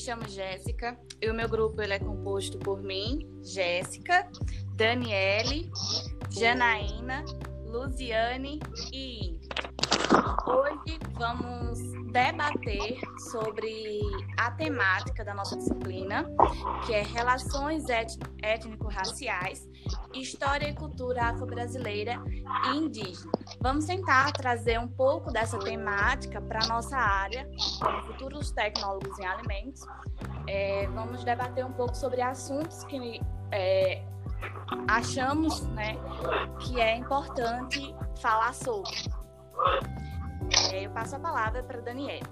chamo Jéssica e o meu grupo ele é composto por mim, Jéssica, Daniele, Janaína, Luziane e Hoje vamos debater sobre a temática da nossa disciplina, que é Relações Étnico-Raciais, História e Cultura Afro-Brasileira e Indígena. Vamos tentar trazer um pouco dessa temática para a nossa área, como futuros tecnólogos em alimentos. É, vamos debater um pouco sobre assuntos que é, achamos né, que é importante falar sobre. Eu passo a palavra para Daniela.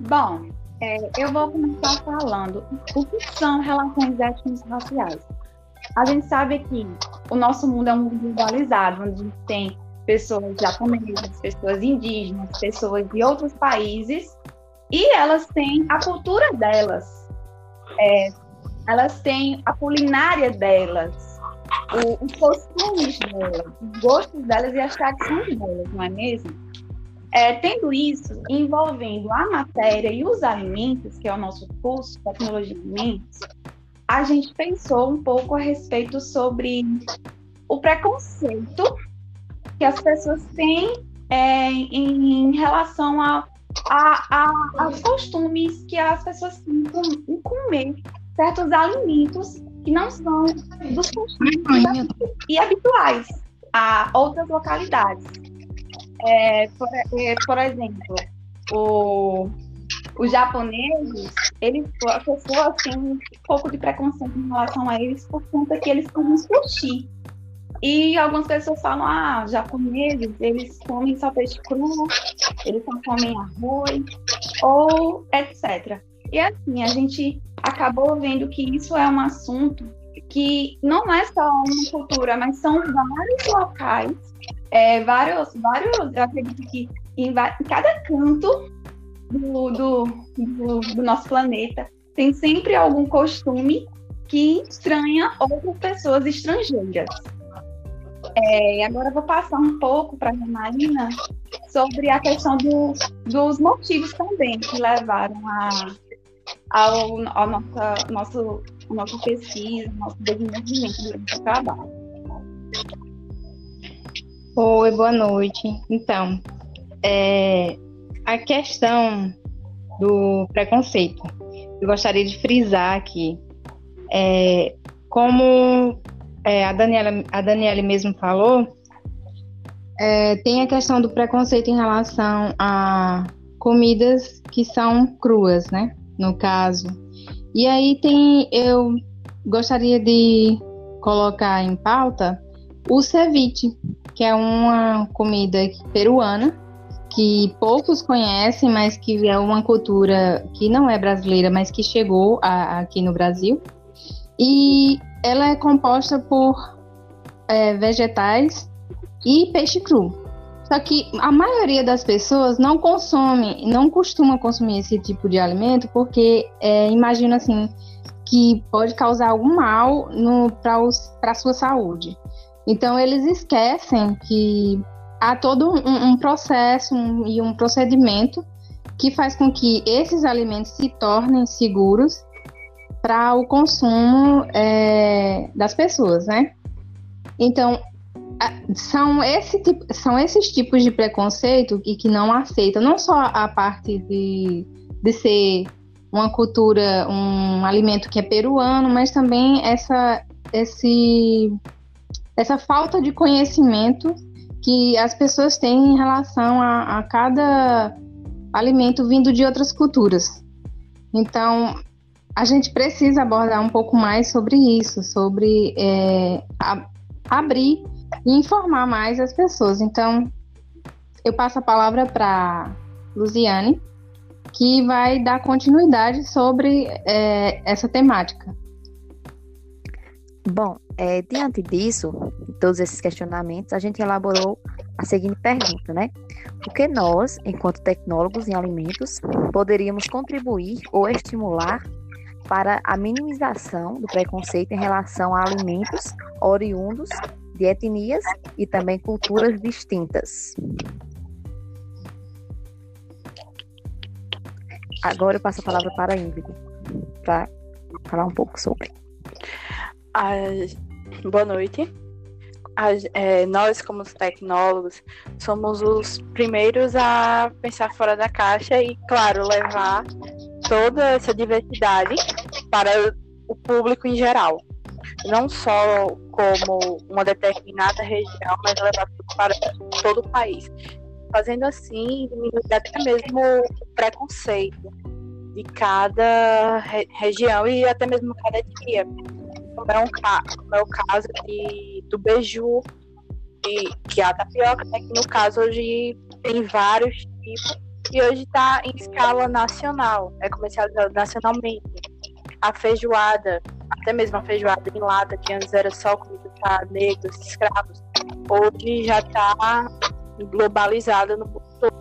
Bom, é, eu vou começar falando o que são relações étnicas raciais. A gente sabe que o nosso mundo é um mundo globalizado, onde a gente tem pessoas japonesas, pessoas indígenas, pessoas de outros países, e elas têm a cultura delas, é, elas têm a culinária delas, o, os costumes delas, os gostos delas e as tradições delas, não é mesmo? É, tendo isso envolvendo a matéria e os alimentos, que é o nosso curso Tecnologia de Alimentos, a gente pensou um pouco a respeito sobre o preconceito que as pessoas têm é, em, em, relação a, a, a, aos costumes que as pessoas têm em comer certos alimentos que não são dos costumes e habituais a outras localidades. É, por, é, por, exemplo, o, os japoneses, eles, as pessoas têm um pouco de preconceito em relação a eles por conta que eles comem sushi. E algumas pessoas falam, ah, japoneses, eles comem só peixe cru, eles só comem arroz, ou etc. E assim, a gente acabou vendo que isso é um assunto que não é só uma cultura, mas são vários locais, é, vários, vários, eu acredito que em, em cada canto do, do, do, do nosso planeta tem sempre algum costume que estranha outras pessoas estrangeiras. É, agora vou passar um pouco para a Marina sobre a questão do, dos motivos também que levaram a, ao, ao nossa, nosso, nossa pesquisa, nosso desenvolvimento durante o trabalho. Oi, boa noite. Então, é, a questão do preconceito, eu gostaria de frisar aqui, é, como é, a, Daniela, a Daniela mesmo falou, é, tem a questão do preconceito em relação a comidas que são cruas, né? no caso. E aí tem, eu gostaria de colocar em pauta o ceviche, que é uma comida peruana que poucos conhecem, mas que é uma cultura que não é brasileira, mas que chegou a, aqui no Brasil. E ela é composta por é, vegetais e peixe cru. Só que a maioria das pessoas não consome, não costuma consumir esse tipo de alimento porque é, imagina assim que pode causar algum mal para a sua saúde. Então eles esquecem que há todo um, um processo um, e um procedimento que faz com que esses alimentos se tornem seguros para o consumo é, das pessoas, né? Então são, esse tipo, são esses tipos de preconceito que, que não aceitam, não só a parte de, de ser uma cultura, um alimento que é peruano, mas também essa, esse, essa falta de conhecimento que as pessoas têm em relação a, a cada alimento vindo de outras culturas. Então, a gente precisa abordar um pouco mais sobre isso, sobre é, a, abrir e informar mais as pessoas. Então, eu passo a palavra para Luziane, que vai dar continuidade sobre é, essa temática. Bom, é, diante disso, todos esses questionamentos, a gente elaborou a seguinte pergunta, né? O que nós, enquanto tecnólogos em alimentos, poderíamos contribuir ou estimular para a minimização do preconceito em relação a alimentos oriundos de etnias e também culturas distintas. agora eu passo a palavra para a Ingrid, para falar um pouco sobre. Boa noite. é, nós, como tecnólogos, somos os primeiros a pensar fora da caixa e, claro, levar toda essa diversidade para o público em geral. Não só como uma determinada região, mas levar para todo o país. Fazendo assim, diminuir até mesmo o preconceito de cada re região e até mesmo cada dia. Como é, um, como é o caso de, do beiju, de, que é a tapioca, né, que no caso hoje tem vários tipos e hoje está em escala nacional, é comercializado nacionalmente. A feijoada, até mesmo a feijoada em lata, que antes era só comida para negros, escravos, hoje já está globalizada no mundo todo.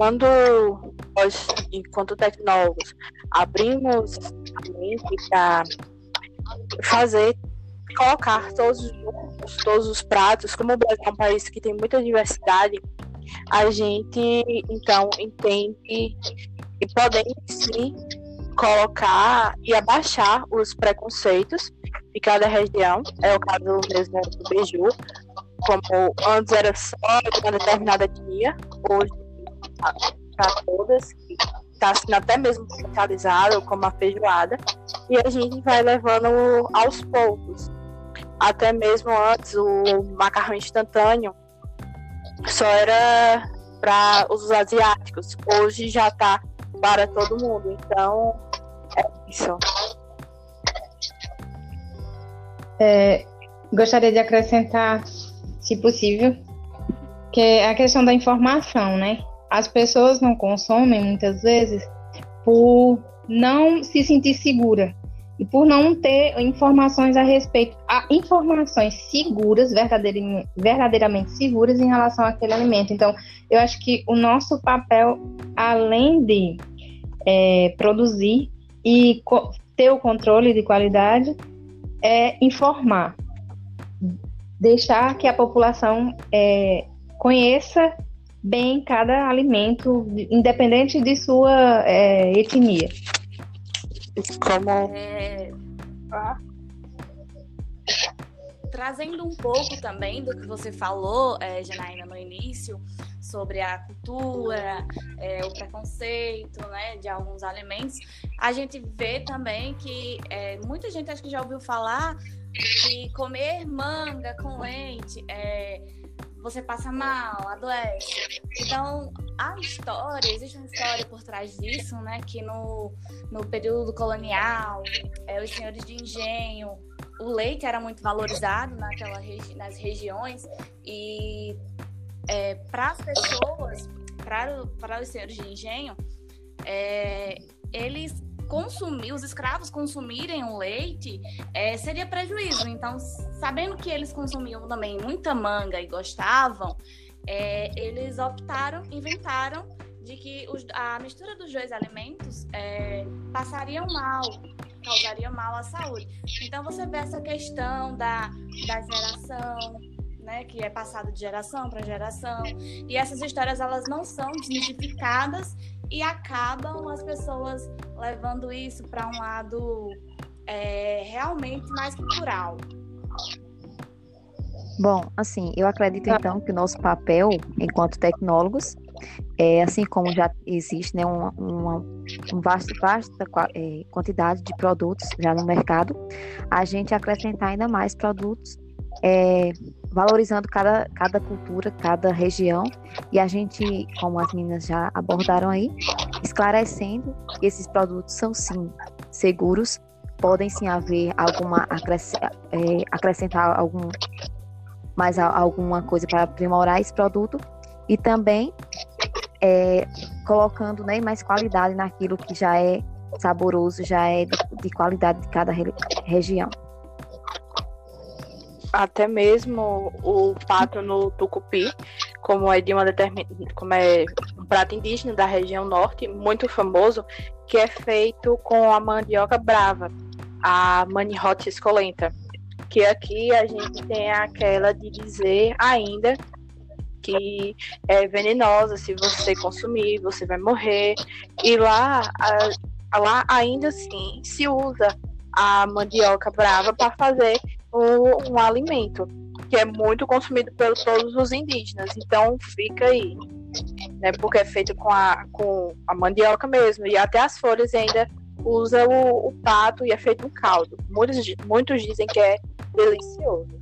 Quando nós, enquanto tecnólogos, abrimos a mente para fazer, colocar todos os, todos os pratos, como o Brasil é um país que tem muita diversidade, a gente então entende e podemos sim colocar e abaixar os preconceitos de cada região. É o caso mesmo do Beiju, como antes era só de uma determinada etnia, hoje para todas, está sendo até mesmo centralizado como a feijoada, e a gente vai levando aos poucos. Até mesmo antes, o macarrão instantâneo só era para os asiáticos, hoje já está para todo mundo. Então, é isso. É, gostaria de acrescentar, se possível, que é a questão da informação, né? As pessoas não consomem muitas vezes por não se sentir segura e por não ter informações a respeito, a informações seguras, verdadeiramente, verdadeiramente seguras em relação àquele alimento. Então, eu acho que o nosso papel, além de é, produzir e ter o controle de qualidade, é informar, deixar que a população é, conheça bem cada alimento, independente de sua é, etnia. Como. É... Ah. Trazendo um pouco também do que você falou, é, Janaína, no início, sobre a cultura, é, o preconceito né, de alguns alimentos, a gente vê também que é, muita gente acho que já ouviu falar que comer manga com leite é, você passa mal, adoece. Então, a história, existe uma história por trás disso, né? Que no, no período colonial, é, os senhores de engenho, o leite era muito valorizado naquela regi nas regiões e é, para as pessoas, para os senhores de engenho, é, eles consumir, os escravos consumirem o leite, é, seria prejuízo. Então, sabendo que eles consumiam também muita manga e gostavam, é, eles optaram, inventaram de que os, a mistura dos dois alimentos é, passariam mal, causaria mal à saúde. Então, você vê essa questão da, da geração, né, que é passado de geração para geração. E essas histórias elas não são desmistificadas e acabam as pessoas levando isso para um lado é, realmente mais cultural. Bom, assim, eu acredito então que o nosso papel enquanto tecnólogos, é, assim como já existe né, uma, uma, uma vasta, vasta é, quantidade de produtos já no mercado, a gente acrescentar ainda mais produtos é, valorizando cada, cada cultura, cada região, e a gente, como as meninas já abordaram aí, esclarecendo que esses produtos são sim seguros, podem sim haver alguma é, acrescentar algum mais alguma coisa para aprimorar esse produto. E também é, colocando né, mais qualidade naquilo que já é saboroso, já é de, de qualidade de cada re, região até mesmo o pato no tucupi, como é de uma determin... como é um prato indígena da região norte, muito famoso, que é feito com a mandioca brava, a manihot escolenta. Porque aqui a gente tem aquela de dizer ainda que é venenosa, se você consumir, você vai morrer. E lá, a, lá ainda assim se usa a mandioca brava para fazer um, um, alimento que é muito consumido por todos os indígenas. Então fica aí, né? Porque é feito com a, com a mandioca mesmo e até as folhas ainda usa o, o pato e é feito um caldo. Muitos, muitos dizem que é delicioso.